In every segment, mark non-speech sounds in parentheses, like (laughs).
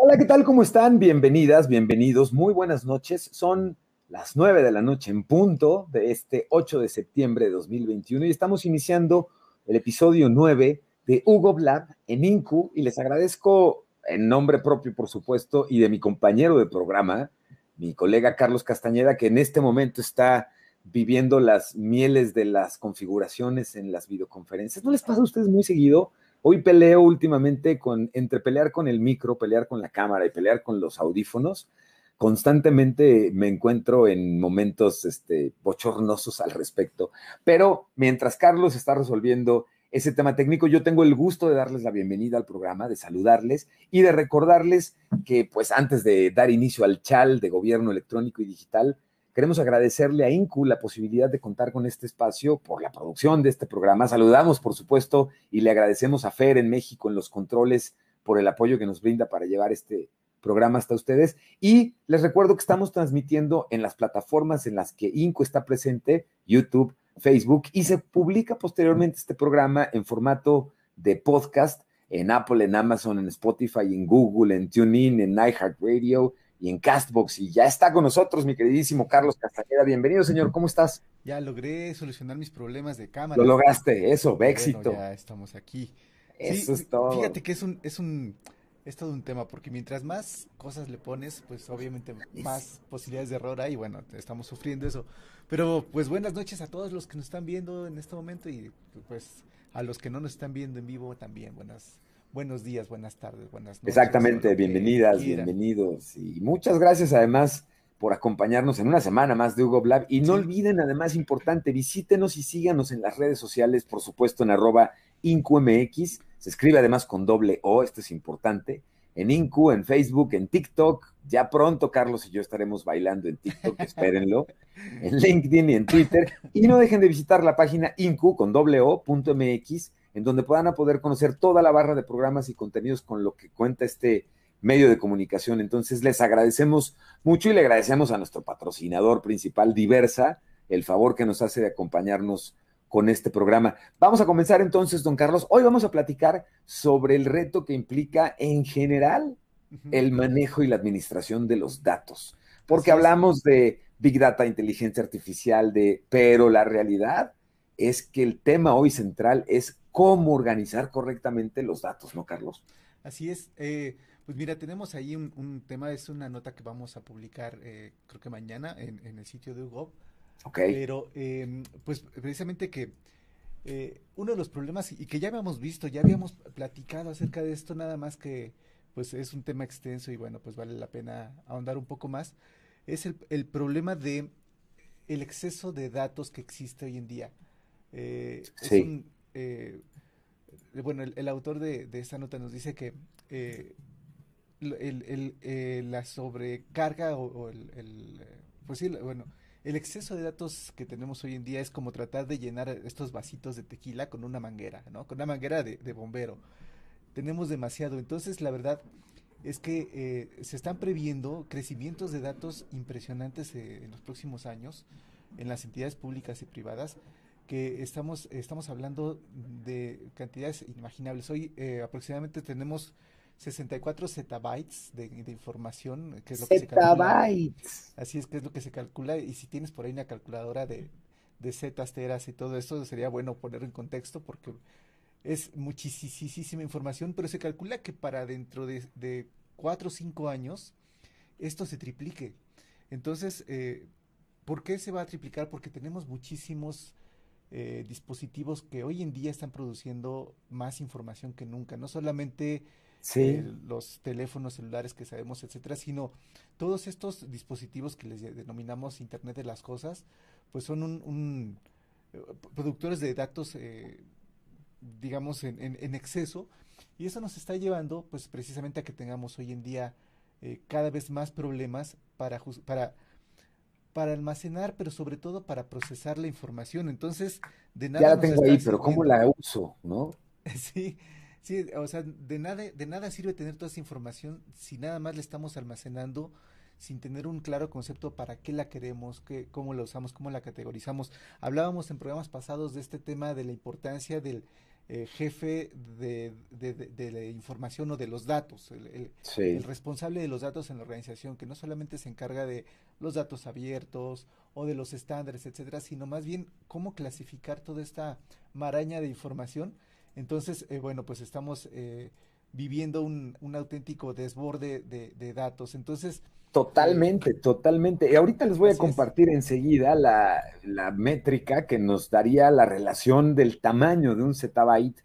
Hola, ¿qué tal? ¿Cómo están? Bienvenidas, bienvenidos. Muy buenas noches. Son las 9 de la noche en punto de este 8 de septiembre de 2021 y estamos iniciando el episodio 9 de Hugo Blab en INCU y les agradezco en nombre propio, por supuesto, y de mi compañero de programa, mi colega Carlos Castañeda, que en este momento está viviendo las mieles de las configuraciones en las videoconferencias. ¿No les pasa a ustedes muy seguido? Hoy peleo últimamente con, entre pelear con el micro, pelear con la cámara y pelear con los audífonos, constantemente me encuentro en momentos este, bochornosos al respecto. Pero mientras Carlos está resolviendo ese tema técnico, yo tengo el gusto de darles la bienvenida al programa, de saludarles y de recordarles que, pues, antes de dar inicio al CHAL de Gobierno Electrónico y Digital, Queremos agradecerle a INCU la posibilidad de contar con este espacio por la producción de este programa. Saludamos, por supuesto, y le agradecemos a Fer en México en los controles por el apoyo que nos brinda para llevar este programa hasta ustedes. Y les recuerdo que estamos transmitiendo en las plataformas en las que INCU está presente, YouTube, Facebook, y se publica posteriormente este programa en formato de podcast en Apple, en Amazon, en Spotify, en Google, en TuneIn, en iHeartRadio, y en Castbox. Y ya está con nosotros mi queridísimo Carlos Castañeda. Bienvenido, señor. ¿Cómo estás? Ya logré solucionar mis problemas de cámara. Lo lograste, eso, éxito. ya estamos aquí. Eso es todo. Fíjate que es un, es un, es todo un tema, porque mientras más cosas le pones, pues obviamente más posibilidades de error hay. Bueno, estamos sufriendo eso. Pero pues buenas noches a todos los que nos están viendo en este momento y pues a los que no nos están viendo en vivo también. Buenas buenos días, buenas tardes, buenas noches. Exactamente, bienvenidas, bienvenidos. Y muchas gracias además por acompañarnos en una semana más de Hugo Blab. Y no olviden, además, importante, visítenos y síganos en las redes sociales, por supuesto, en arroba IncuMX. Se escribe además con doble O, esto es importante. En Incu, en Facebook, en TikTok. Ya pronto Carlos y yo estaremos bailando en TikTok, (laughs) espérenlo. En LinkedIn y en Twitter. Y no dejen de visitar la página Incu con doble O, punto MX en donde puedan poder conocer toda la barra de programas y contenidos con lo que cuenta este medio de comunicación. Entonces, les agradecemos mucho y le agradecemos a nuestro patrocinador principal, Diversa, el favor que nos hace de acompañarnos con este programa. Vamos a comenzar entonces, don Carlos. Hoy vamos a platicar sobre el reto que implica en general el manejo y la administración de los datos, porque hablamos de Big Data, inteligencia artificial, de, pero la realidad es que el tema hoy central es cómo organizar correctamente los datos, ¿no, Carlos? Así es. Eh, pues mira, tenemos ahí un, tema, es una nota que vamos a publicar, eh, creo que mañana, en, el sitio de UGOV. Ok. Pero, em, pues precisamente que eh, uno de los problemas, y que ya habíamos visto, ya habíamos platicado acerca de esto, nada más que, pues es un tema extenso y bueno, pues vale la pena ahondar un poco más, es el, el problema de el exceso de datos que existe hoy en día. Sí. Eh, bueno, el, autor de, de, esta nota nos dice que eh, el, eh, la sobrecarga o, el, pues sí, bueno, el exceso de datos que tenemos hoy en día es como tratar de llenar estos vasitos de tequila con una manguera, ¿no? Con una manguera de, bombero. Tenemos demasiado. Entonces, la verdad es que se están previendo crecimientos de datos impresionantes en los próximos años en las entidades públicas y privadas que estamos, estamos hablando de cantidades inimaginables. Hoy eh, aproximadamente tenemos 64 zettabytes de, de, información, que es lo que se calcula. Así es que es lo que se calcula. Y si tienes por ahí una calculadora de, de zetas, teras y todo eso, sería bueno poner en contexto porque es muchísima información, pero se calcula que para dentro de, de 4 o 5 años esto se triplique. Entonces, eh, ¿por qué se va a triplicar? Porque tenemos muchísimos eh, dispositivos que hoy en día están produciendo más información que nunca, no solamente eh, los teléfonos celulares que sabemos, etcétera, sino todos estos dispositivos que les denominamos Internet de las Cosas, pues son un, eh, productores de datos, digamos, en, en, exceso, y eso nos está llevando, pues precisamente a que tengamos hoy en día eh, cada vez más problemas para, para, para almacenar, pero sobre todo para procesar la información. Entonces, de nada. Ya la tengo ahí, pero ¿cómo la uso? ¿No? (laughs) sí, sí, o sea, de nada, de nada sirve tener toda esa información si nada más la estamos almacenando sin tener un claro concepto para qué la queremos, qué, cómo la usamos, cómo la categorizamos. Hablábamos en programas pasados de este tema de la importancia del eh, jefe de, de, la información o de los datos, el, el, responsable de los datos en la organización, que no solamente se encarga de los datos abiertos o de los estándares, etcétera, sino más bien cómo clasificar toda esta maraña de información. Entonces, eh, bueno, pues estamos eh, viviendo un, un, auténtico desborde de, datos. Entonces, Totalmente, totalmente. Y ahorita les voy a compartir enseguida la, la, métrica que nos daría la relación del tamaño de un zettabyte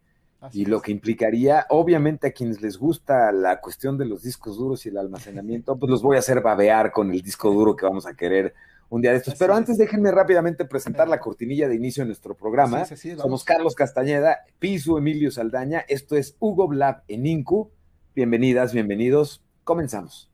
y lo que implicaría, obviamente a quienes les gusta la cuestión de los discos duros y el almacenamiento, pues los voy a hacer babear con el disco duro que vamos a querer un día de estos. Pero antes déjenme rápidamente presentar la cortinilla de inicio de nuestro programa. Somos Carlos Castañeda, Piso Emilio Saldaña, esto es Hugo Blab en Incu. Bienvenidas, bienvenidos. Comenzamos.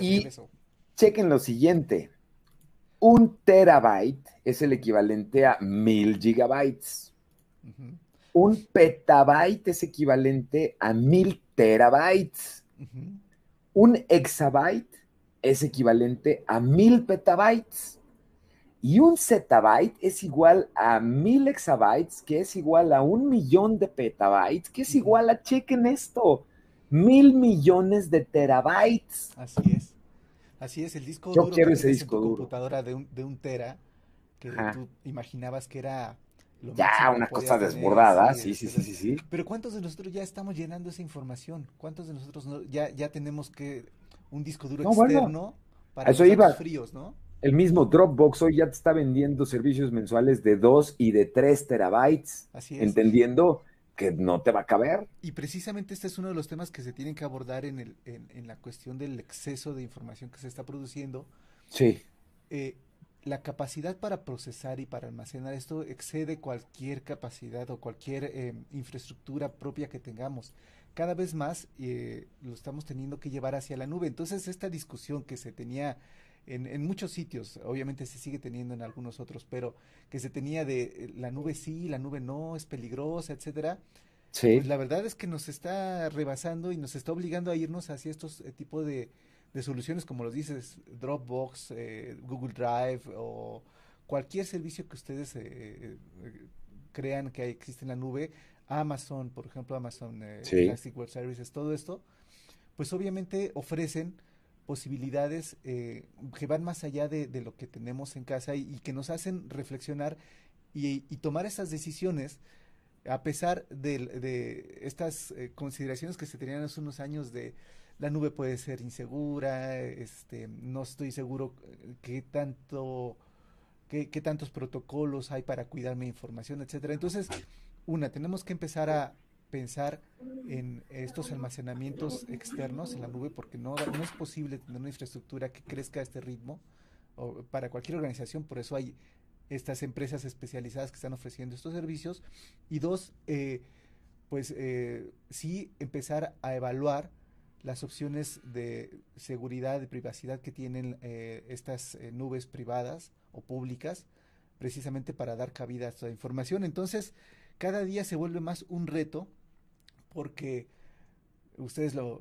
Y chequen lo siguiente. Un terabyte es el equivalente a mil gigabytes. Un petabyte es equivalente a mil terabytes. Un exabyte es equivalente a mil petabytes. Y un zettabyte es igual a mil exabytes, que es igual a un millón de petabytes, que es igual a, chequen esto, mil millones de terabytes. Así es. Así es, el disco Yo duro quiero ese disco duro. computadora de un, de un tera, que tú imaginabas que era ya, una cosa desbordada, sí, sí, sí, sí, sí. Pero ¿cuántos de nosotros ya estamos llenando esa información? ¿Cuántos de nosotros ya, ya tenemos que un disco duro externo para eso iba. fríos, no? El mismo Dropbox hoy ya te está vendiendo servicios mensuales de 2 y de 3 terabytes. Así es. Entendiendo que no te va a caber. Y precisamente este es uno de los temas que se tienen que abordar en, el, en, en la cuestión del exceso de información que se está produciendo. Sí. Eh, la capacidad para procesar y para almacenar esto excede cualquier capacidad o cualquier eh, infraestructura propia que tengamos. Cada vez más eh, lo estamos teniendo que llevar hacia la nube. Entonces, esta discusión que se tenía en, muchos sitios, obviamente se sigue teniendo en algunos otros, pero que se tenía de eh, la nube sí, la nube no, es peligrosa, etcétera. Sí. Pues la verdad es que nos está rebasando y nos está obligando a irnos hacia estos tipos de, de soluciones como los dices, Dropbox, eh, Google Drive o cualquier servicio que ustedes eh, eh, crean que existe en la nube, Amazon, por ejemplo, Amazon Elastic Web Services, todo esto, pues obviamente ofrecen posibilidades que van más allá de, lo que tenemos en casa y, que nos hacen reflexionar y, tomar esas decisiones a pesar de, de estas consideraciones que se tenían hace unos años de la nube puede ser insegura, este, no estoy seguro eh, qué tanto, qué, tantos protocolos hay para cuidar mi información, etcétera. Entonces, una, tenemos que empezar a pensar en estos almacenamientos externos en la nube porque no, no es posible tener una infraestructura que crezca a este ritmo o para cualquier organización, por eso hay estas empresas especializadas que están ofreciendo estos servicios. Y dos, eh, pues eh, sí empezar a evaluar las opciones de seguridad y privacidad que tienen eh, estas eh, nubes privadas o públicas, precisamente para dar cabida a esta información. Entonces, cada día se vuelve más un reto porque ustedes lo,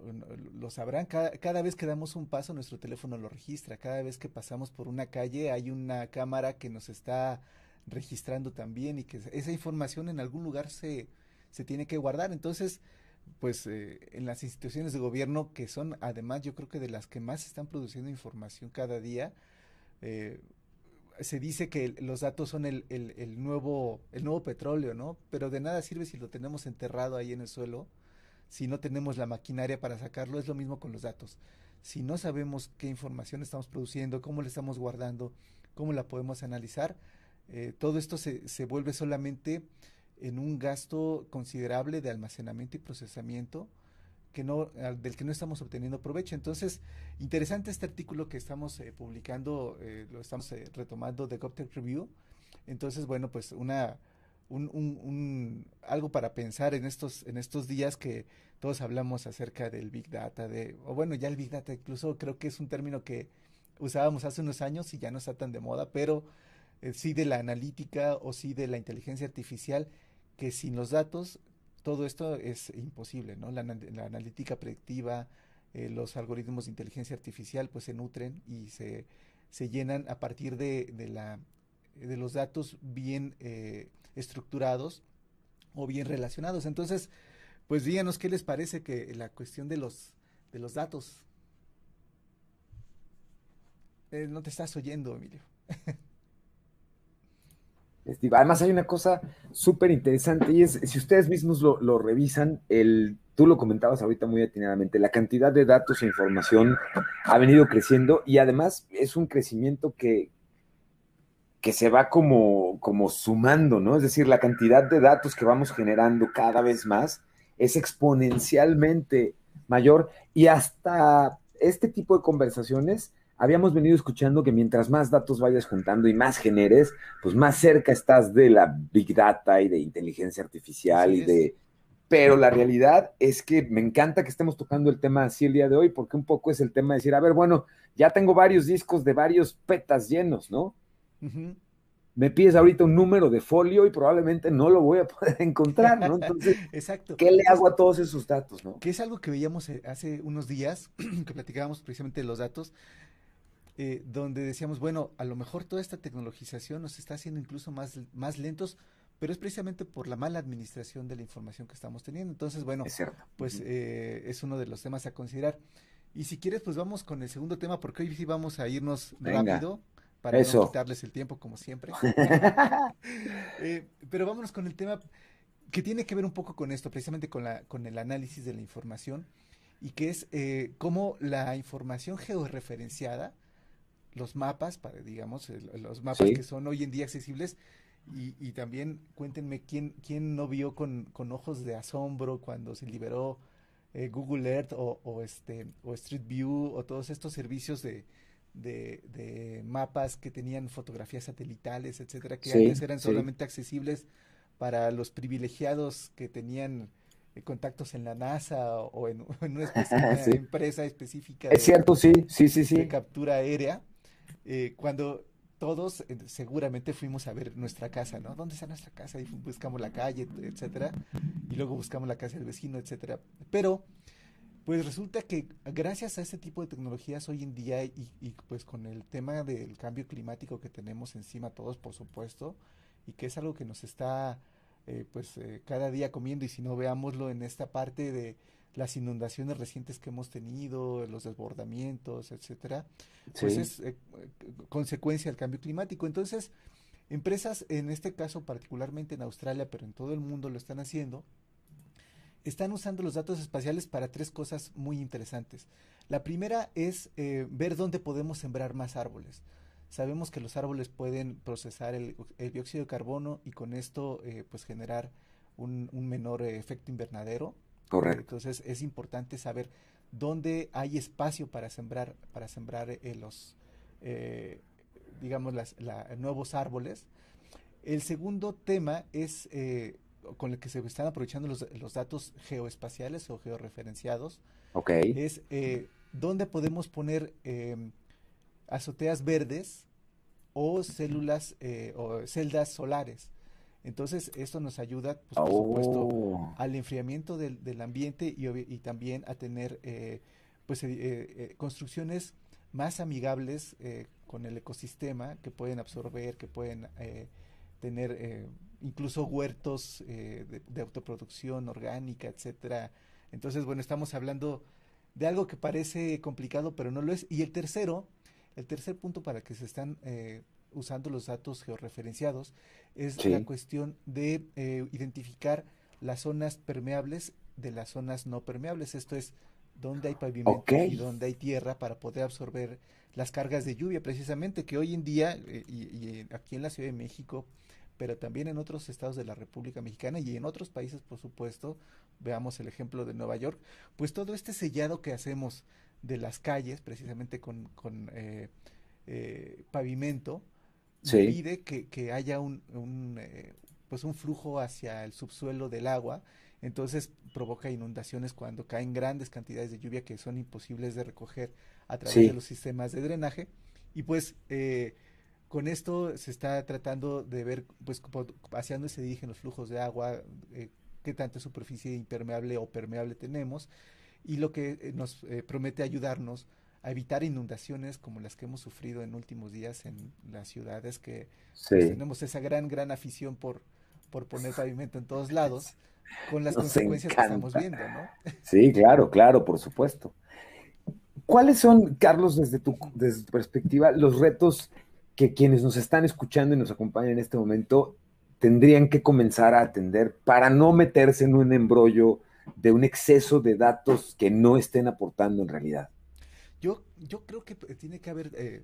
sabrán, cada, cada, vez que damos un paso nuestro teléfono lo registra, cada vez que pasamos por una calle hay una cámara que nos está registrando también y que esa información en algún lugar se, se tiene que guardar. Entonces, pues eh, en las instituciones de gobierno que son además yo creo que de las que más están produciendo información cada día eh, se dice que los datos son el, el, nuevo el nuevo petróleo no pero de nada sirve si lo tenemos enterrado ahí en el suelo si no tenemos la maquinaria para sacarlo. Es lo mismo con los datos. Si no sabemos qué información estamos produciendo cómo la estamos guardando cómo la podemos analizar eh, todo esto se, se vuelve solamente en un gasto considerable de almacenamiento y procesamiento que no, del que no estamos obteniendo provecho. Entonces, interesante este artículo que estamos eh, publicando, eh, lo estamos eh, retomando de GovTech Review. Entonces, bueno, pues una, un, un, algo para pensar en estos, en estos días que todos hablamos acerca del Big Data, de, o bueno, ya el Big Data incluso creo que es un término que usábamos hace unos años y ya no está tan de moda, pero sí de la analítica o sí de la inteligencia artificial, que sin los datos todo esto es imposible, ¿no? La, analítica predictiva, eh, los algoritmos de inteligencia artificial, pues se nutren y se, se llenan a partir de, de, la, de los datos bien eh, estructurados o bien relacionados. Entonces, pues díganos qué les parece que la cuestión de los, de los datos. Eh, no te estás oyendo, Emilio. (laughs) Además hay una cosa súper interesante y es, si ustedes mismos lo, revisan, el, tú lo comentabas ahorita muy atinadamente, la cantidad de datos e información ha venido creciendo y además es un crecimiento que, que se va como, como sumando, ¿no? Es decir, la cantidad de datos que vamos generando cada vez más es exponencialmente mayor y hasta este tipo de conversaciones habíamos venido escuchando que mientras más datos vayas juntando y más generes, pues más cerca estás de la big data y de inteligencia artificial y de... Pero la realidad es que me encanta que estemos tocando el tema así el día de hoy, porque un poco es el tema de decir, a ver, bueno, ya tengo varios discos de varios petas llenos, ¿no? Me pides ahorita un número de folio y probablemente no lo voy a (laughs) poder encontrar, ¿no? Entonces, (laughs) Exacto. ¿qué le hago a todos esos datos, no? Que es algo que veíamos eh, hace unos días, (clears throat) que platicábamos precisamente de los datos, eh, donde decíamos, bueno, a lo mejor toda esta tecnologización nos está haciendo incluso más, más lentos, pero es precisamente por la mala administración de la información que estamos teniendo. Entonces, bueno, pues eh, es uno de los temas a considerar. Y si quieres, pues vamos con el segundo tema, porque hoy sí vamos a irnos rápido para no quitarles el tiempo, como siempre. (laughs) (laughs) Eh, pero vámonos con el tema que tiene que ver un poco con esto, precisamente con, la, con el análisis de la información, y que es cómo la información georreferenciada los mapas, para, digamos, los mapas que son hoy en día accesibles. Y, y también cuéntenme quién, quién no vio con, con ojos de asombro cuando se liberó eh, Google Earth o, o, este, o Street View o todos estos servicios de, de, mapas que tenían fotografías satelitales, etcétera, que antes eran solamente accesibles para los privilegiados que tenían eh, contactos en la NASA o, (laughs) en, una, (laughs) empresa específica. Es cierto, sí, sí, sí, sí. De captura aérea. Eh, cuando todos eh, seguramente fuimos a ver nuestra casa, ¿no? ¿Dónde está nuestra casa? Y buscamos la calle, etcétera, y luego buscamos la casa del vecino, etcétera. Pero, pues resulta que gracias a este tipo de tecnologías hoy en día y, pues con el tema del cambio climático que tenemos encima todos, por supuesto, y que es algo que nos está, eh, pues cada día comiendo y si no veámoslo en esta parte de las inundaciones recientes que hemos tenido, los desbordamientos, etcétera, pues es eh, consecuencia del cambio climático. Entonces, empresas, en este caso particularmente en Australia, pero en todo el mundo lo están haciendo, están usando los datos espaciales para tres cosas muy interesantes. La primera es eh, ver dónde podemos sembrar más árboles. Sabemos que los árboles pueden procesar el, dióxido de carbono y con esto eh, pues generar un, un menor efecto invernadero Correcto. Entonces es importante saber dónde hay espacio para sembrar, para sembrar eh, los, eh, digamos, las, nuevos árboles. El segundo tema es eh, con el que se están aprovechando los, los datos geoespaciales o georreferenciados. Ok. Es dónde podemos poner azoteas verdes o células o celdas solares. Entonces, esto nos ayuda, pues, por supuesto, oh. al enfriamiento del, ambiente y, también a tener eh, pues, eh, eh, construcciones más amigables con el ecosistema, que pueden absorber, que pueden tener incluso huertos de, de, autoproducción orgánica, etcétera. Entonces, bueno, estamos hablando de algo que parece complicado, pero no lo es. Y el tercero, el tercer punto para que se están usando los datos georreferenciados es la cuestión de eh, identificar las zonas permeables de las zonas no permeables. Esto es donde hay pavimento y donde hay tierra para poder absorber las cargas de lluvia, precisamente que hoy en día, eh, y, aquí en la Ciudad de México, pero también en otros estados de la República Mexicana y en otros países, por supuesto, veamos el ejemplo de Nueva York, pues todo este sellado que hacemos de las calles, precisamente con, con eh, eh, pavimento, impide que, haya un, un eh, pues un flujo hacia el subsuelo del agua, entonces provoca inundaciones cuando caen grandes cantidades de lluvia que son imposibles de recoger a través de los sistemas de drenaje. Y pues eh, con esto se está tratando de ver pues hacia dónde se dirigen los flujos de agua, eh, qué tanta superficie impermeable o permeable tenemos. Y lo que nos promete ayudarnos a evitar inundaciones como las que hemos sufrido en últimos días en las ciudades que pues, tenemos esa gran gran afición por por poner pavimento en todos lados con las consecuencias que estamos viendo, ¿no? Sí, claro, claro, por supuesto. ¿Cuáles son, Carlos, desde tu, desde tu perspectiva, los retos que quienes nos están escuchando y nos acompañan en este momento tendrían que comenzar a atender para no meterse en un embrollo de un exceso de datos que no estén aportando en realidad? Yo, yo creo que tiene que haber eh,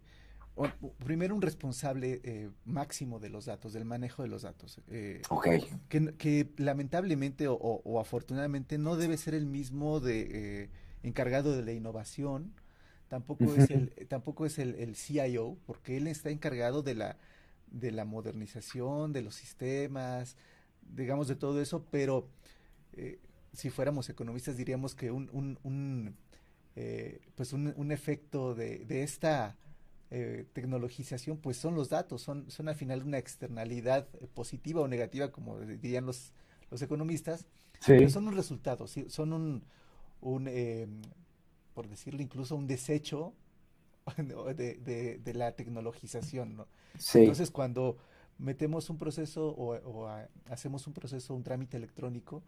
primero un responsable eh, máximo de los datos, del manejo de los datos. Eh, que, lamentablemente o, afortunadamente no debe ser el mismo de eh, encargado de la innovación, tampoco es el, tampoco es el, CIO, porque él está encargado de la, de la modernización, de los sistemas, digamos de todo eso, pero si fuéramos economistas diríamos que un, un, un pues un, un efecto de, de esta eh, tecnologización, pues son los datos, son, son al final una externalidad eh, positiva o negativa, como dirían los, los economistas, pero son un resultado, son un, un eh, por decirlo incluso, un desecho (laughs) de, de, la tecnologización. ¿no? Entonces, cuando metemos un proceso o, hacemos un proceso, un trámite electrónico,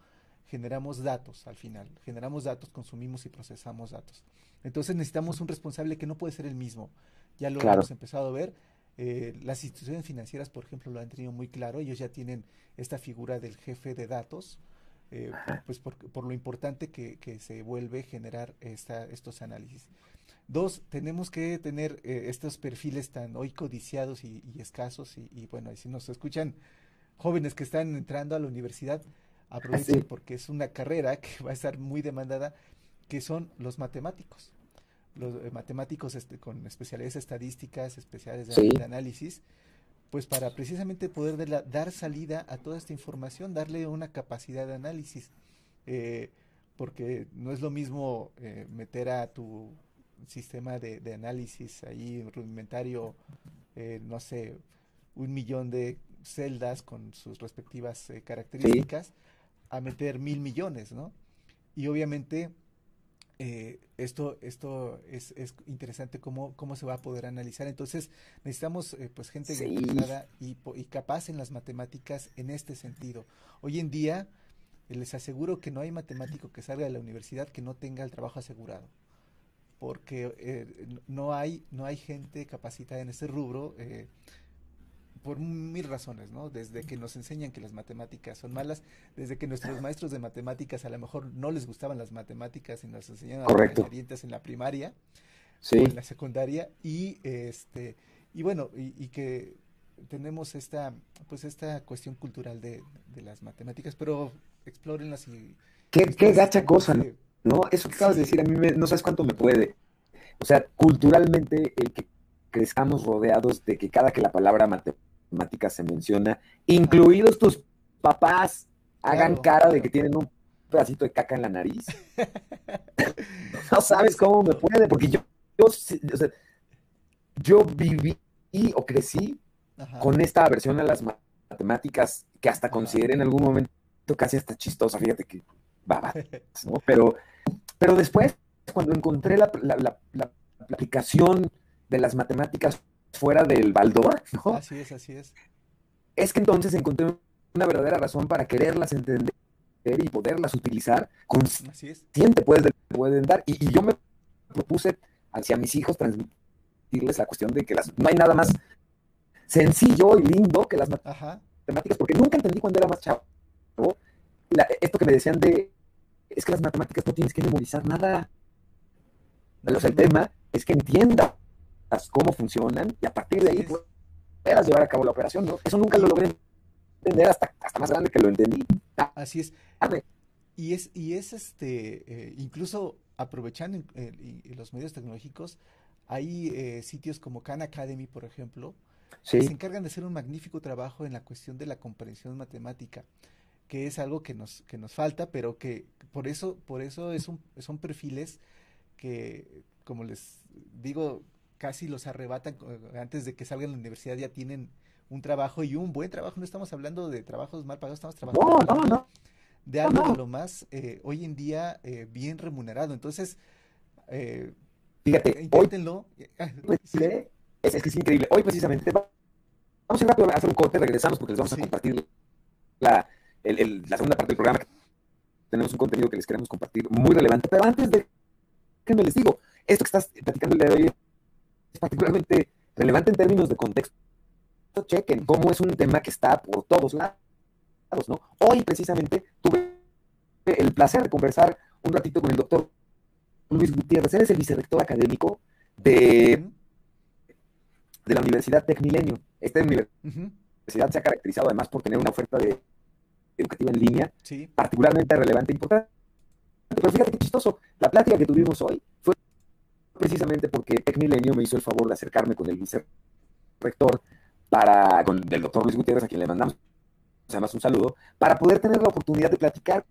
generamos datos al final, generamos datos, consumimos y procesamos datos. Entonces necesitamos un responsable que no puede ser el mismo ya lo hemos empezado a ver. Eh, las instituciones financieras, por ejemplo, lo han tenido muy claro. Ellos ya tienen esta figura del jefe de datos, eh, pues por, lo importante que, se vuelve generar esta, estos análisis. Dos, tenemos que tener eh, estos perfiles tan hoy codiciados y, escasos. Y, bueno, si nos escuchan jóvenes que están entrando a la universidad, aprovechen porque es una carrera que va a estar muy demandada, que son los matemáticos. Los eh, matemáticos este, con especialidades estadísticas, especiales de, análisis, pues para precisamente poder dar salida a toda esta información, darle una capacidad de análisis, eh, porque no es lo mismo eh, meter a tu sistema de, análisis ahí rudimentario, no sé, un millón de celdas con sus respectivas características, a meter mil millones, ¿no? Y obviamente eh, esto, esto es, es, interesante cómo, cómo se va a poder analizar. Entonces, necesitamos eh, pues gente sí. y, y, capaz en las matemáticas en este sentido. Hoy en día, eh, les aseguro que no hay matemático que salga de la universidad que no tenga el trabajo asegurado. Porque no, hay, no hay gente capacitada en ese rubro por mil razones, ¿no? Desde que nos enseñan que las matemáticas son malas, desde que nuestros maestros de matemáticas a lo mejor no les gustaban las matemáticas y nos enseñaban Correcto. en la primaria sí. o en la secundaria y este y bueno y, que tenemos esta pues esta cuestión cultural de, las matemáticas, pero explórenlas y qué, qué gacha cosa, ¿no? Eso que acabas de decir a mí no sabes cuánto me puede. O sea, culturalmente el que crezcamos rodeados de que cada que la palabra matemática matemática se menciona, incluidos tus papás, hagan cara de que tienen un pedacito de caca en la nariz. (laughs) no sabes cómo me puede, porque yo, yo, viví o crecí con esta aversión a las matemáticas que hasta consideré en algún momento casi hasta chistosa, fíjate que baba, (laughs) ¿no? Pero, pero después, cuando encontré la, la aplicación de las matemáticas fuera del baldor, ¿no? Así es, así es. Es que entonces encontré una verdadera razón para quererlas entender y poderlas utilizar consciente pues pueden dar. Y, yo me propuse hacia mis hijos transmitirles la cuestión de que las, no hay nada más sencillo y lindo que las matemáticas porque nunca entendí cuando era más chavo. Esto que me decían de es que las matemáticas no tienes que memorizar nada o sea, el tema es que entienda cómo funcionan y a partir de ahí puedas llevar a cabo la operación, ¿no? Eso nunca lo logré entender hasta, hasta más grande que lo entendí. Así es. Y es, y es este, eh, incluso aprovechando los medios tecnológicos, hay eh, sitios como Khan Academy, por ejemplo, que se encargan de hacer un magnífico trabajo en la cuestión de la comprensión matemática, que es algo que nos, que nos falta, pero que por eso, por eso es un, son perfiles que, como les digo, casi los arrebatan eh, antes de que salgan de la universidad, ya tienen un trabajo y un buen trabajo. No estamos hablando de trabajos mal pagados, estamos trabajando de algo de lo más eh, hoy en día eh, bien remunerado. Entonces, fíjate, inténtenlo. es, es, que es increíble. Hoy precisamente vamos a, rápido a hacer un corte, regresamos porque les vamos a compartir la, la segunda parte del programa. Tenemos un contenido que les queremos compartir muy relevante. Pero antes de que me les digo, esto que estás platicando el día de hoy es particularmente relevante en términos de contexto. Chequen cómo es un tema que está por todos lados, ¿no? Hoy precisamente tuve el placer de conversar un ratito con el doctor Luis Gutiérrez. Él es el vicerrector académico de, de la Universidad Tecmilenio. Esta universidad se ha caracterizado además por tener una oferta de, educativa en línea particularmente relevante e importante. Pero fíjate qué chistoso, la plática que tuvimos hoy fue precisamente porque Tecmilenio me hizo el favor de acercarme con el vicerrector, para, con el doctor Luis Gutiérrez, a quien le mandamos además un saludo, para poder tener la oportunidad de platicar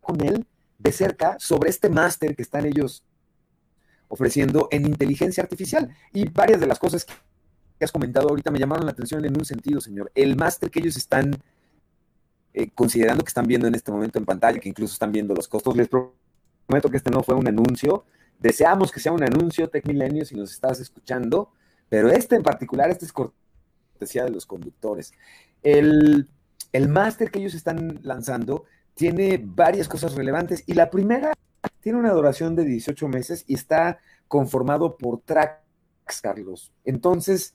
con él de cerca sobre este máster que están ellos ofreciendo en inteligencia artificial. Y varias de las cosas que has comentado ahorita me llamaron la atención en un sentido, señor. El máster que ellos están eh, considerando que están viendo en este momento en pantalla, que incluso están viendo los costos, les prometo que este no fue un anuncio, Deseamos que sea un anuncio, Tecmilenio, si nos estás escuchando, pero este en particular, este es cortesía de los conductores. El, el máster que ellos están lanzando tiene varias cosas relevantes y la primera tiene una duración de 18 meses y está conformado por tracks, Carlos. Entonces,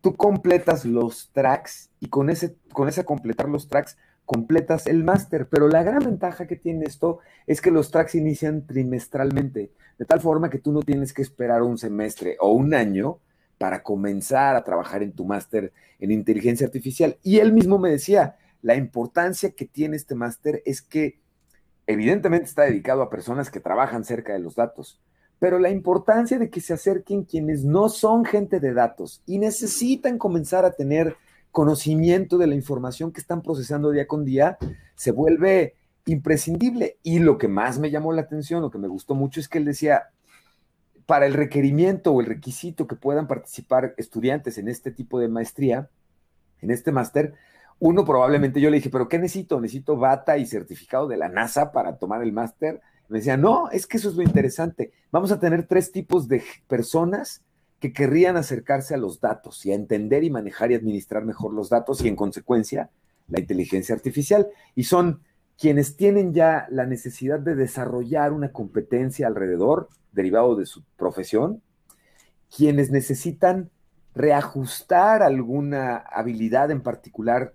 tú completas los tracks y con ese, con ese completar los tracks completas el máster, pero la gran ventaja que tiene esto es que los tracks inician trimestralmente, de tal forma que tú no tienes que esperar un semestre o un año para comenzar a trabajar en tu máster en inteligencia artificial. Y él mismo me decía, la importancia que tiene este máster es que evidentemente está dedicado a personas que trabajan cerca de los datos, pero la importancia de que se acerquen quienes no son gente de datos y necesitan comenzar a tener conocimiento de la información que están procesando día con día se vuelve imprescindible. Y lo que más me llamó la atención, lo que me gustó mucho es que él decía, para el requerimiento o el requisito que puedan participar estudiantes en este tipo de maestría, en este máster, uno probablemente yo le dije, pero ¿qué necesito? Necesito bata y certificado de la NASA para tomar el máster. Me decía, no, es que eso es lo interesante. Vamos a tener tres tipos de personas que querrían acercarse a los datos y a entender y manejar y administrar mejor los datos y en consecuencia la inteligencia artificial. Y son quienes tienen ya la necesidad de desarrollar una competencia alrededor, derivado de su profesión, quienes necesitan reajustar alguna habilidad en particular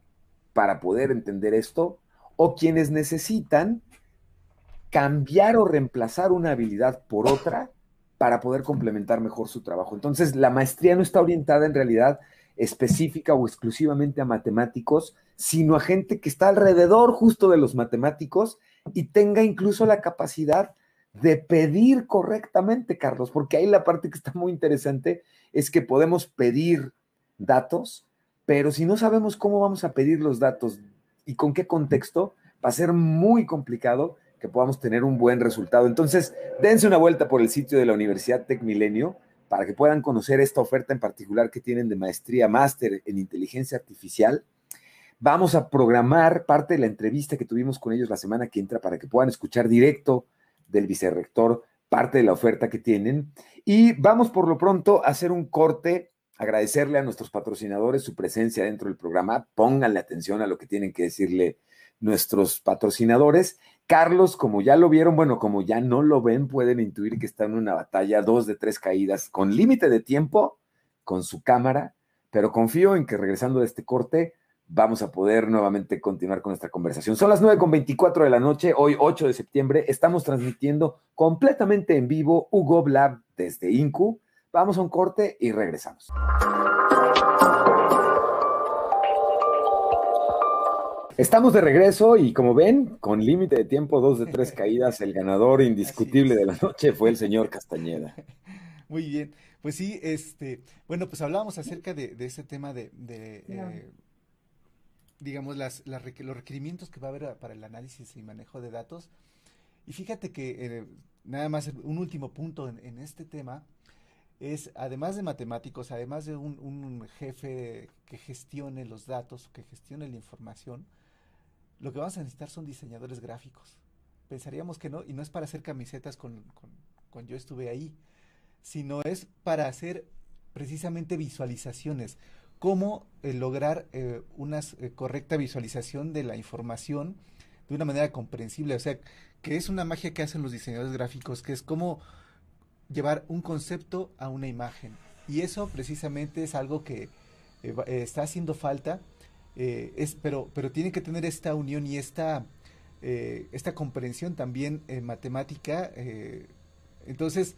para poder entender esto, o quienes necesitan cambiar o reemplazar una habilidad por otra para poder complementar mejor su trabajo. Entonces, la maestría no está orientada en realidad específica o exclusivamente a matemáticos, sino a gente que está alrededor justo de los matemáticos y tenga incluso la capacidad de pedir correctamente, Carlos, porque ahí la parte que está muy interesante es que podemos pedir datos, pero si no sabemos cómo vamos a pedir los datos y con qué contexto, va a ser muy complicado que podamos tener un buen resultado. Entonces, dense una vuelta por el sitio de la Universidad Tecmilenio para que puedan conocer esta oferta en particular que tienen de maestría máster en inteligencia artificial. Vamos a programar parte de la entrevista que tuvimos con ellos la semana que entra para que puedan escuchar directo del vicerrector parte de la oferta que tienen. Y vamos por lo pronto a hacer un corte, agradecerle a nuestros patrocinadores su presencia dentro del programa. Pónganle atención a lo que tienen que decirle nuestros patrocinadores. Carlos, como ya lo vieron, bueno, como ya no lo ven, pueden intuir que está en una batalla, dos de tres caídas, con límite de tiempo, con su cámara, pero confío en que regresando de este corte vamos a poder nuevamente continuar con nuestra conversación. Son las 9.24 de la noche, hoy 8 de septiembre, estamos transmitiendo completamente en vivo Hugo Lab desde Incu. Vamos a un corte y regresamos. Estamos de regreso y como ven, con límite de tiempo, dos de tres (laughs) caídas, el ganador indiscutible de la noche fue el señor Castañeda. (laughs) Muy bien, pues sí, este, bueno, pues hablábamos acerca de, ese tema de, eh, digamos, las, los requerimientos que va a haber para el análisis y manejo de datos. Y fíjate que eh, nada más un último punto en, este tema es, además de matemáticos, además de un, un jefe que gestione los datos, que gestione la información, lo que vamos a necesitar son diseñadores gráficos. Pensaríamos que no, y no es para hacer camisetas con, con, yo estuve ahí, sino es para hacer precisamente visualizaciones. Cómo eh, lograr eh, una eh, correcta visualización de la información de una manera comprensible. O sea, que es una magia que hacen los diseñadores gráficos, que es cómo llevar un concepto a una imagen. Y eso precisamente es algo que está haciendo falta eh, es, pero, pero tiene que tener esta unión y esta, eh, esta comprensión también en matemática. Eh, entonces,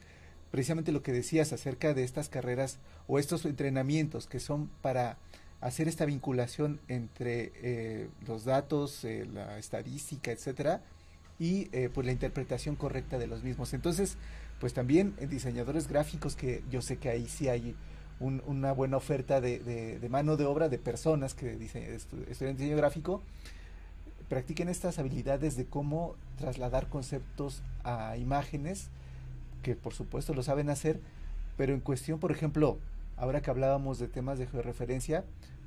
precisamente lo que decías acerca de estas carreras o estos entrenamientos que son para hacer esta vinculación entre los datos, la estadística, etcétera, y pues la interpretación correcta de los mismos. Entonces, pues también en diseñadores gráficos que yo sé que ahí sí hay una buena oferta de, mano de obra de personas que estudian diseño gráfico, practiquen estas habilidades de cómo trasladar conceptos a imágenes, que por supuesto lo saben hacer, pero en cuestión, por ejemplo, ahora que hablábamos de temas de georreferencia,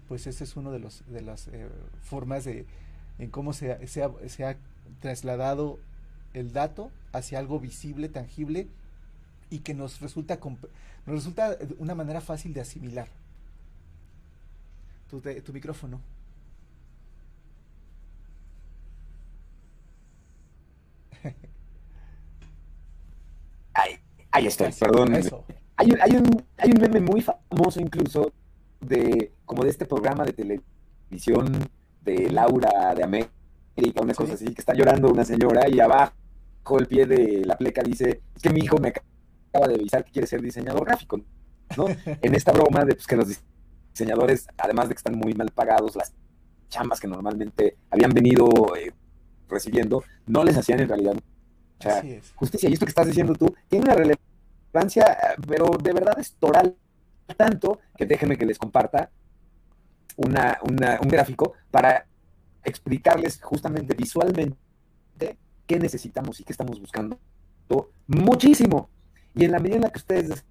pues ese es uno de los de las eh, formas de en cómo se, se, ha, trasladado el dato hacia algo visible, tangible y que nos resulta nos resulta una manera fácil de asimilar. Tu, tu micrófono. (laughs) Ahí, ahí estoy, perdón. Hay, un, hay, un, hay un meme muy famoso incluso de como de este programa de televisión de Laura de América, una cosa así, que está llorando una señora y abajo el pie de la pleca dice, es que mi hijo me de avisar que quiere ser diseñador gráfico, ¿no? en esta broma de pues, que los diseñadores, además de que están muy mal pagados, las chambas que normalmente habían venido eh, recibiendo, no les hacían en realidad justicia. Y esto que estás diciendo tú tiene una relevancia, pero de verdad es toral tanto que déjenme que les comparta una, un gráfico para explicarles justamente visualmente qué necesitamos y qué estamos buscando muchísimo. Y en la medida en la que ustedes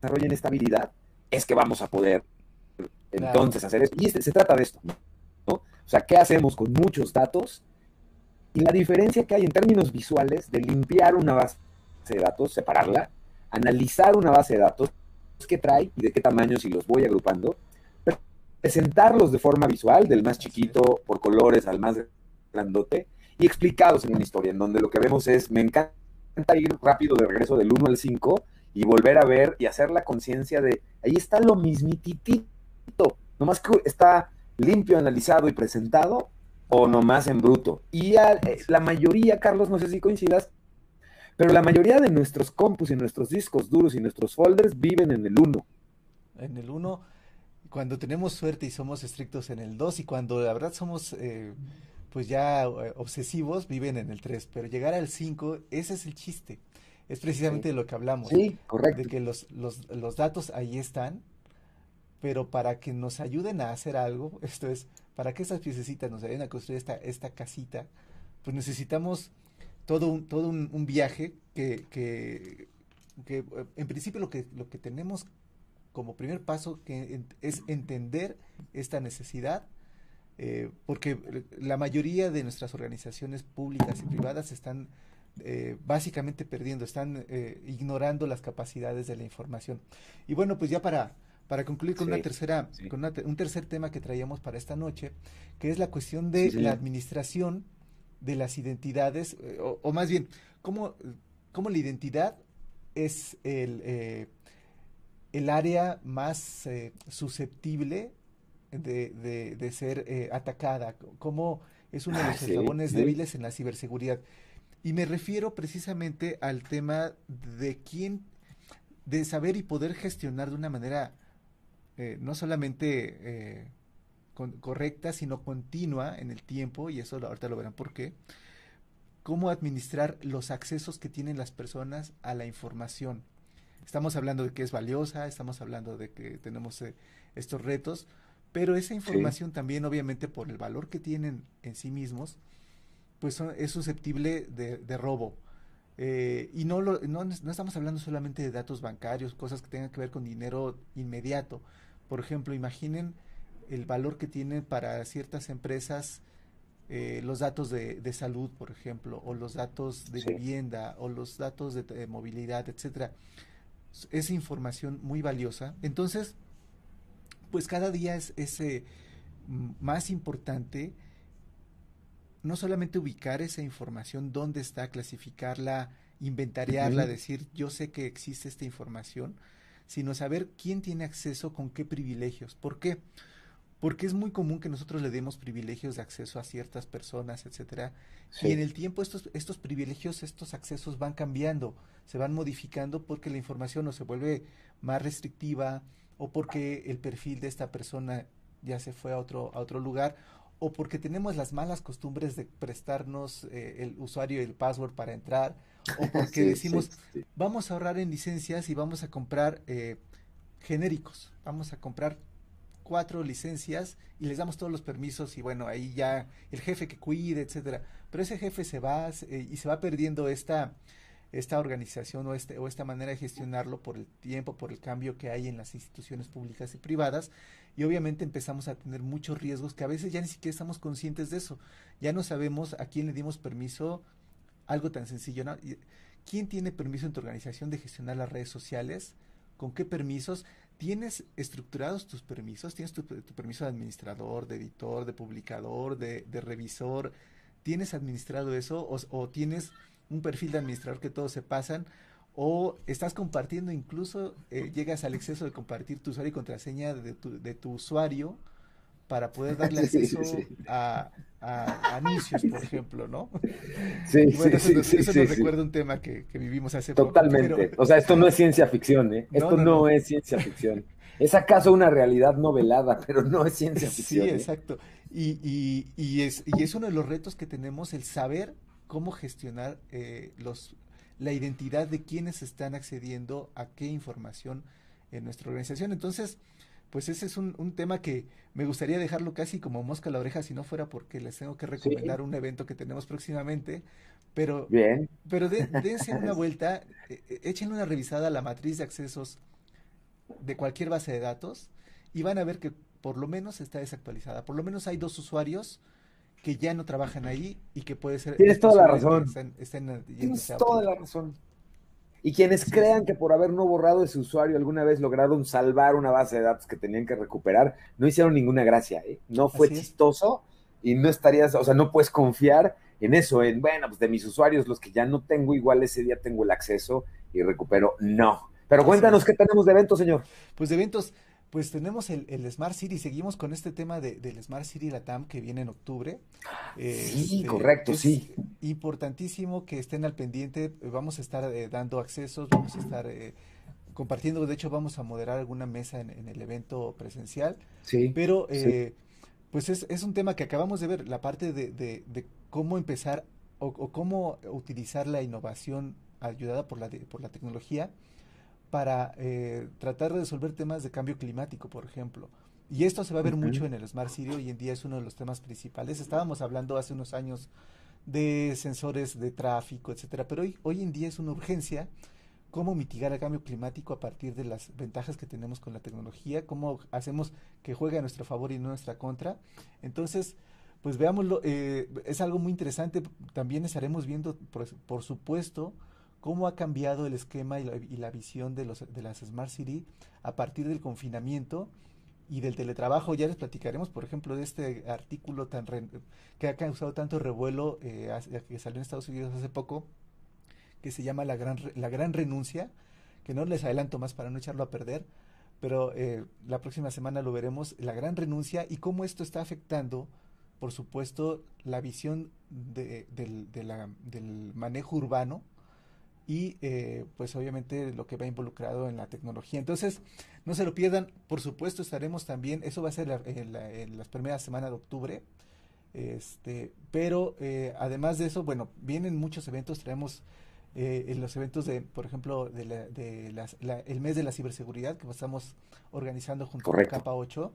desarrollen esta habilidad, es que vamos a poder entonces hacer esto. Y este, se trata de esto, ¿no? O sea, ¿qué hacemos con muchos datos? Y la diferencia que hay en términos visuales de limpiar una base de datos, separarla, analizar una base de datos, qué trae y de qué tamaño si los voy agrupando, presentarlos de forma visual, del más chiquito por colores al más grandote, y explicados en una historia, en donde lo que vemos es, me encanta ir rápido de regreso del 1 al 5 y volver a ver y hacer la conciencia de ahí está lo mismititito, nomás que está limpio, analizado y presentado o nomás en bruto. Y eh, la mayoría, Carlos, no sé si coincidas, pero la mayoría de nuestros compus y nuestros discos duros y nuestros folders viven en el 1. En el 1, cuando tenemos suerte y somos estrictos en el 2 y cuando la verdad somos... Eh, pues ya eh, obsesivos viven en el 3, pero llegar al 5, ese es el chiste. Es precisamente de lo que hablamos. Sí, correcto. De que los, los, los, datos ahí están, pero para que nos ayuden a hacer algo, (laughs) esto es, para que esas piececitas nos ayuden a construir esta, esta casita, pues necesitamos todo un, todo un, viaje que, que, que, en principio lo que, lo que tenemos como primer paso que es entender esta necesidad, eh, porque la mayoría de nuestras organizaciones públicas y privadas están eh, básicamente perdiendo, están eh, ignorando las capacidades de la información. Y bueno, pues ya para, para concluir con una tercera, con un tercer tema que traíamos para esta noche, que es la cuestión de la administración de las identidades, o, más bien, cómo, cómo, la identidad es el, el área más susceptible de, de, ser eh, atacada, cómo es uno de los ah, eslabones débiles en la ciberseguridad. Y me refiero precisamente al tema de quién, de saber y poder gestionar de una manera eh, no solamente eh, correcta, sino continua en el tiempo, y eso ahorita lo verán por qué, cómo administrar los accesos que tienen las personas a la información. Estamos hablando de que es valiosa, estamos hablando de que tenemos eh, estos retos, pero esa información también, obviamente, por el valor que tienen en sí mismos, pues es susceptible de, robo. Eh, y no, no, no, estamos hablando solamente de datos bancarios, cosas que tengan que ver con dinero inmediato. Por ejemplo, imaginen el valor que tienen para ciertas empresas eh, los datos de, salud, por ejemplo, o los datos de vivienda, o los datos de, movilidad, etcétera. Es información muy valiosa. Entonces, pues cada día es, ese más importante no solamente ubicar esa información, dónde está, clasificarla, inventariarla, decir yo sé que existe esta información, sino saber quién tiene acceso con qué privilegios. ¿Por qué? Porque es muy común que nosotros le demos privilegios de acceso a ciertas personas, etcétera, y en el tiempo estos, estos privilegios, estos accesos van cambiando, se van modificando porque la información o se vuelve más restrictiva, o porque el perfil de esta persona ya se fue a otro, a otro lugar, o porque tenemos las malas costumbres de prestarnos eh, el usuario y el password para entrar, o (laughs) porque decimos, vamos a ahorrar en licencias y vamos a comprar eh, genéricos, vamos a comprar cuatro licencias y les damos todos los permisos y bueno, ahí ya el jefe que cuide, etcétera. Pero ese jefe se va eh, y se va perdiendo esta, esta organización o, este, o esta manera de gestionarlo por el tiempo, por el cambio que hay en las instituciones públicas y privadas. Y obviamente empezamos a tener muchos riesgos que a veces ya ni siquiera estamos conscientes de eso. Ya no sabemos a quién le dimos permiso, algo tan sencillo. ¿no? ¿Quién tiene permiso en tu organización de gestionar las redes sociales? ¿Con qué permisos? ¿Tienes estructurados tus permisos? ¿Tienes tu, permiso de administrador, de editor, de publicador, de, revisor? ¿Tienes administrado eso? o tienes un perfil de administrador que todos se pasan, o estás compartiendo incluso, eh, llegas al exceso de compartir tu usuario y contraseña de tu, de tu usuario para poder darle (laughs) acceso A, anuncios, por ejemplo, ¿no? Sí, bueno, sí, eso, eso nos recuerda un tema que, vivimos hace Totalmente. poco. Totalmente. O sea, esto no es ciencia ficción, ¿eh? Esto no, es ciencia ficción. Es acaso una realidad novelada, (laughs) pero no es ciencia ficción. Sí, ¿eh? exacto. Y, y, y, es, y es uno de los retos que tenemos, el saber cómo gestionar eh, los, la identidad de quienes están accediendo a qué información en nuestra organización. Entonces, pues ese es un, un, tema que me gustaría dejarlo casi como mosca a la oreja si no fuera porque les tengo que recomendar un evento que tenemos próximamente. Pero, Bien. pero dense una (laughs) vuelta, eh, eh, échenle una revisada a la matriz de accesos de cualquier base de datos y van a ver que por lo menos está desactualizada. Por lo menos hay dos usuarios que ya no trabajan ahí y que puede ser... Tienes toda la razón. Tienes toda la razón. Y quienes crean que por haber no borrado ese usuario alguna vez lograron salvar una base de datos que tenían que recuperar, no hicieron ninguna gracia, ¿eh? No fue chistoso y no estarías, o sea, no puedes confiar en eso, en, bueno, pues de mis usuarios, los que ya no tengo, igual ese día tengo el acceso y recupero. No. Pero cuéntanos qué tenemos de eventos, señor. Pues de eventos, pues tenemos el, Smart City, seguimos con este tema de, del Smart City Latam que viene en octubre. sí, este, correcto, sí. Importantísimo que estén al pendiente, vamos a estar eh, dando accesos, vamos a estar eh, compartiendo, de hecho vamos a moderar alguna mesa en, el evento presencial. Sí. Pero eh, pues es, es, un tema que acabamos de ver, la parte de, de, cómo empezar o, o, cómo utilizar la innovación ayudada por la, por la tecnología para eh, tratar de resolver temas de cambio climático, por ejemplo. Y esto se va a ver mucho en el Smart City, hoy en día es uno de los temas principales. Estábamos hablando hace unos años de sensores de tráfico, etcétera, pero hoy, hoy en día es una urgencia cómo mitigar el cambio climático a partir de las ventajas que tenemos con la tecnología, cómo hacemos que juegue a nuestro favor y no a nuestra contra. Entonces, pues veámoslo, eh, es algo muy interesante. También estaremos viendo, por supuesto, cómo ha cambiado el esquema y la, visión de, los, de las Smart City a partir del confinamiento y del teletrabajo. Ya les platicaremos, por ejemplo, de este artículo tan que ha causado tanto revuelo eh, que salió en Estados Unidos hace poco, que se llama La Gran, la gran Renuncia, que no les adelanto más para no echarlo a perder, pero eh, la próxima semana lo veremos, La Gran Renuncia y cómo esto está afectando, por supuesto, la visión de, del manejo urbano y eh, pues obviamente lo que va involucrado en la tecnología. Entonces, no se lo pierdan, por supuesto estaremos también, eso va a ser en, las primeras semanas de octubre, este, pero eh, además de eso, bueno, vienen muchos eventos, traemos eh, en los eventos de, por ejemplo, de, de el mes de la ciberseguridad que estamos organizando junto con Capa 8.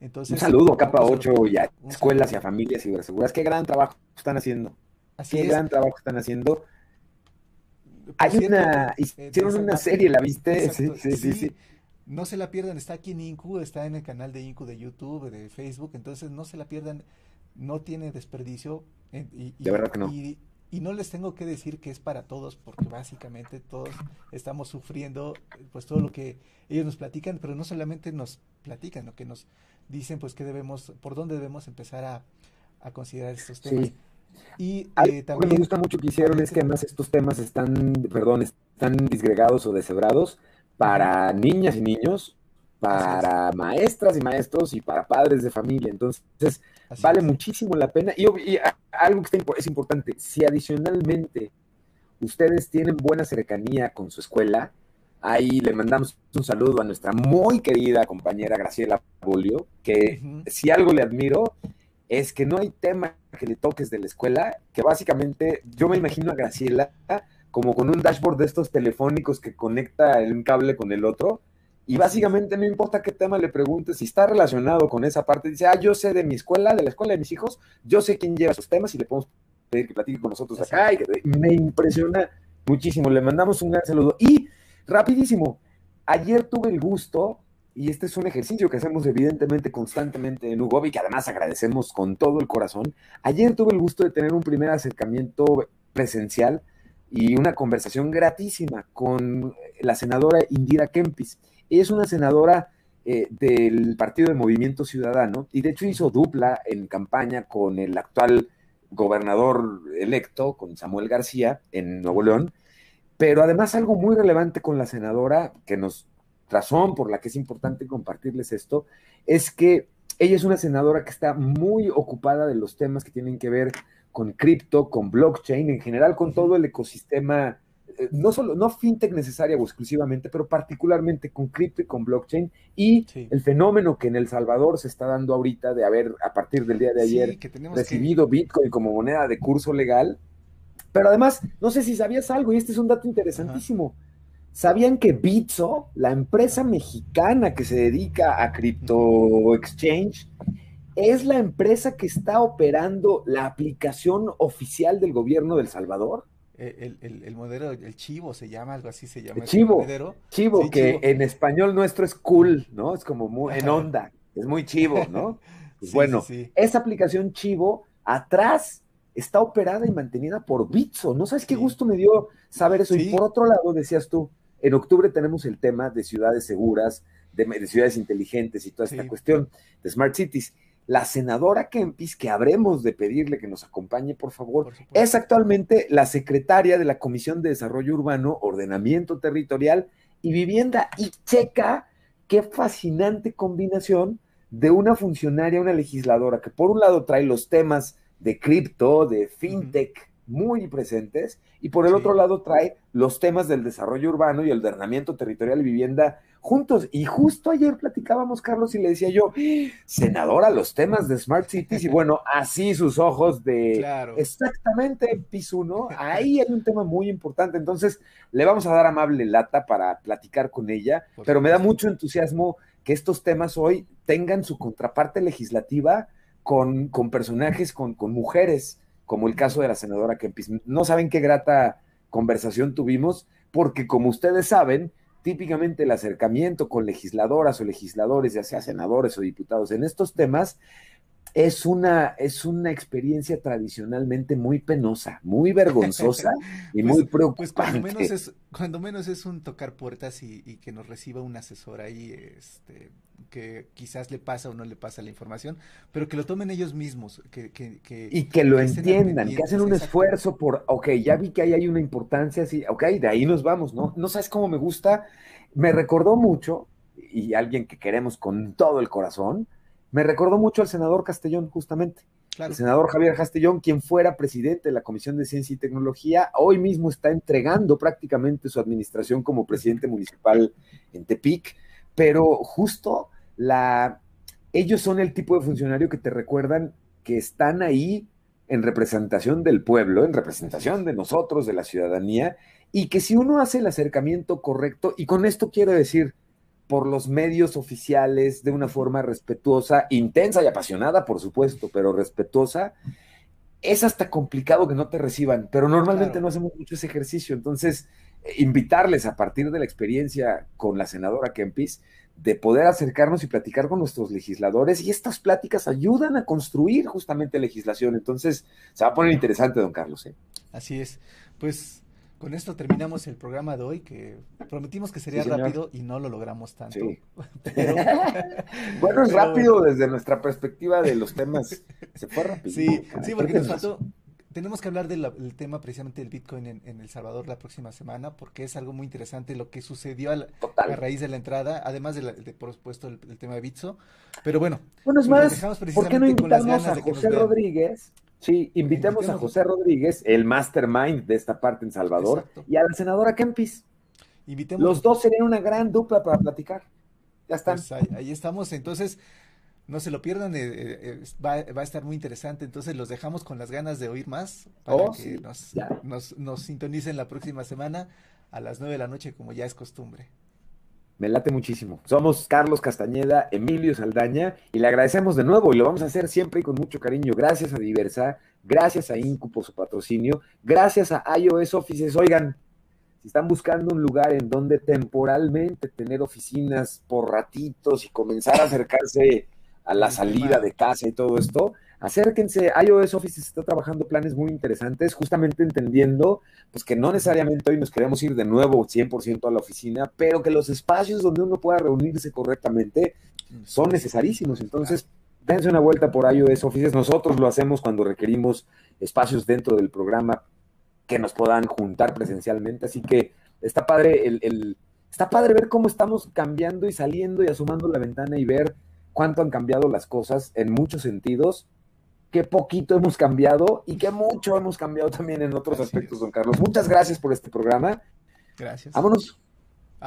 Entonces, Un saludo a Capa 8 y a escuelas y a familias ciberseguras. Qué gran trabajo están haciendo. Así Qué gran trabajo están haciendo hay una, hicieron una serie, ¿la viste? Sí, sí, sí, No se la pierdan, está aquí en Incu, está en el canal de Incu de YouTube, de Facebook, entonces no se la pierdan, no tiene desperdicio. Eh, y, de verdad que no. Y, no les tengo que decir que es para todos, porque básicamente todos estamos sufriendo pues todo lo que ellos nos platican, pero no solamente nos platican, lo que nos dicen pues que debemos, por dónde debemos empezar a, a considerar estos temas. Y eh, también... me gusta mucho que hicieron es que además estos temas están, perdón, están disgregados o deshebrados para niñas y niños, para maestras y maestros y para padres de familia. Entonces, vale muchísimo la pena. Y, algo que es importante, si adicionalmente ustedes tienen buena cercanía con su escuela, ahí le mandamos un saludo a nuestra muy querida compañera Graciela Bolio, que si algo le admiro es que no hay tema que le toques de la escuela, que básicamente yo me imagino a Graciela como con un dashboard de estos telefónicos que conecta un cable con el otro, y básicamente no importa qué tema le preguntes, si está relacionado con esa parte, dice, ah, yo sé de mi escuela, de la escuela de mis hijos, yo sé quién lleva esos temas y le podemos pedir que platique con nosotros acá. Y me impresiona muchísimo, le mandamos un gran saludo. Y rapidísimo, ayer tuve el gusto y este es un ejercicio que hacemos evidentemente constantemente en Ugobi, que además agradecemos con todo el corazón. Ayer tuve el gusto de tener un primer acercamiento presencial y una conversación gratísima con la senadora Indira Kempis. Es una senadora eh, del Partido de Movimiento Ciudadano y de hecho hizo dupla en campaña con el actual gobernador electo, con Samuel García, en Nuevo León. Pero además algo muy relevante con la senadora que nos razón por la que es importante compartirles esto, es que ella es una senadora que está muy ocupada de los temas que tienen que ver con cripto, con blockchain, en general con todo el ecosistema, eh, no solo, no fintech necesaria o exclusivamente, pero particularmente con cripto y con blockchain, y el fenómeno que en El Salvador se está dando ahorita de haber, a partir del día de ayer, recibido Bitcoin como moneda de curso legal. Pero además, no sé si sabías algo, y este es un dato interesantísimo. ¿Sabían que Bitso, la empresa mexicana que se dedica a Crypto Exchange, es la empresa que está operando la aplicación oficial del gobierno del Salvador? Eh, el, modelo, el chivo se llama, algo así se llama. chivo, chivo, que en español nuestro es cool, ¿no? Es como muy en onda, es muy chivo, ¿no? (laughs) Pues bueno, esa aplicación chivo atrás está operada y mantenida por Bitso. ¿No sabes qué gusto me dio saber eso? Y por otro lado, decías tú, en octubre tenemos el tema de ciudades seguras, de, ciudades inteligentes y toda esta cuestión de Smart Cities. La senadora Kempis, que habremos de pedirle que nos acompañe, por favor, es actualmente la secretaria de la Comisión de Desarrollo Urbano, Ordenamiento Territorial y Vivienda. Y checa qué fascinante combinación de una funcionaria, una legisladora, que por un lado trae los temas de cripto, de fintech, muy presentes, y por el otro lado trae los temas del desarrollo urbano y el ordenamiento territorial y vivienda juntos. Y justo ayer platicábamos, Carlos, y le decía yo, senadora, los temas de Smart Cities, y bueno, así sus ojos de exactamente piso uno, ahí hay un tema muy importante. Entonces, le vamos a dar amable lata para platicar con ella, pero me da mucho entusiasmo que estos temas hoy tengan su contraparte legislativa con, con personajes, con, con mujeres como el caso de la senadora Kempis. No saben qué grata conversación tuvimos, porque como ustedes saben, típicamente el acercamiento con legisladoras o legisladores, ya sea senadores o diputados, en estos temas es una, es una experiencia tradicionalmente muy penosa, muy vergonzosa (laughs) y muy preocupante. Pues cuando menos es, cuando menos es un tocar puertas y, que nos reciba un asesor ahí, este, que quizás le pasa o no le pasa la información, pero que lo tomen ellos mismos. Que, que, y que lo entiendan, que hacen un esfuerzo por, ok, ya vi que ahí hay una importancia, sí, ok, de ahí nos vamos, ¿no? No sabes cómo me gusta, me recordó mucho, y alguien que queremos con todo el corazón, me recordó mucho al senador Castellón, justamente. El senador Javier Castellón, quien fuera presidente de la Comisión de Ciencia y Tecnología, hoy mismo está entregando prácticamente su administración como presidente municipal en Tepic, pero justo la, ellos son el tipo de funcionario que te recuerdan que están ahí en representación del pueblo, en representación de nosotros, de la ciudadanía, y que si uno hace el acercamiento correcto, y con esto quiero decir, por los medios oficiales de una forma respetuosa, intensa y apasionada, por supuesto, pero respetuosa, es hasta complicado que no te reciban, pero normalmente no hacemos mucho ese ejercicio. Entonces, eh, invitarles a partir de la experiencia con la senadora Kempis, de poder acercarnos y platicar con nuestros legisladores, y estas pláticas ayudan a construir justamente legislación. Entonces, se va a poner interesante, don Carlos. ¿eh? Así es. Pues con esto terminamos el programa de hoy, que prometimos que sería rápido y no lo logramos tanto. (laughs) (laughs) bueno, es rápido desde nuestra perspectiva de los temas. Se fue rápido. Sí, sí, porque nos faltó. Tenemos que hablar del tema precisamente del Bitcoin en, El Salvador la próxima semana, porque es algo muy interesante lo que sucedió a, raíz de la entrada, además de, por supuesto, el, tema de Bitso. Pero bueno, bueno es más, ¿por qué no invitamos a José Rodríguez? Sí, invitemos a José Rodríguez, el mastermind de esta parte en Salvador, y a la senadora Kempis. Invitemos. Los dos serían una gran dupla para platicar. Ya están. Pues ahí, estamos. Entonces, no se lo pierdan. Eh, eh, eh, va, a estar muy interesante. Entonces, los dejamos con las ganas de oír más para oh, que nos, nos sintonicen la próxima semana a las nueve de la noche, como ya es costumbre. Me late muchísimo. Somos Carlos Castañeda, Emilio Saldaña y le agradecemos de nuevo y lo vamos a hacer siempre y con mucho cariño. Gracias a Diversa, gracias a Incu por su patrocinio, gracias a iOS Offices. Oigan, si están buscando un lugar en donde temporalmente tener oficinas por ratitos y comenzar a acercarse a la salida de casa y todo esto, acérquense. iOS Office está trabajando planes muy interesantes, justamente entendiendo pues que no necesariamente hoy nos queremos ir de nuevo 100% a la oficina, pero que los espacios donde uno pueda reunirse correctamente son necesarísimos. Entonces, dense una vuelta por iOS Offices. Nosotros lo hacemos cuando requerimos espacios dentro del programa que nos puedan juntar presencialmente. Así que está padre el, está padre ver cómo estamos cambiando y saliendo y asomando la ventana y ver cuánto han cambiado las cosas en muchos sentidos qué poquito hemos cambiado y qué mucho hemos cambiado también en otros aspectos, don Carlos. Muchas gracias por este programa. Gracias. Vámonos.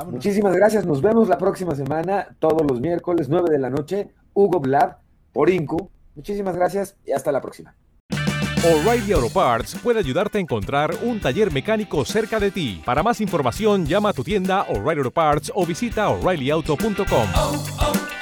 Muchísimas gracias. Nos vemos la próxima semana, todos los miércoles, 9 de la noche. Hugo Blab por Incu. Muchísimas gracias y hasta la próxima. O'Reilly Auto Parts puede ayudarte a encontrar un taller mecánico cerca de ti. Para más información, llama a tu tienda O'Reilly Auto Parts o visita oreillyauto.com.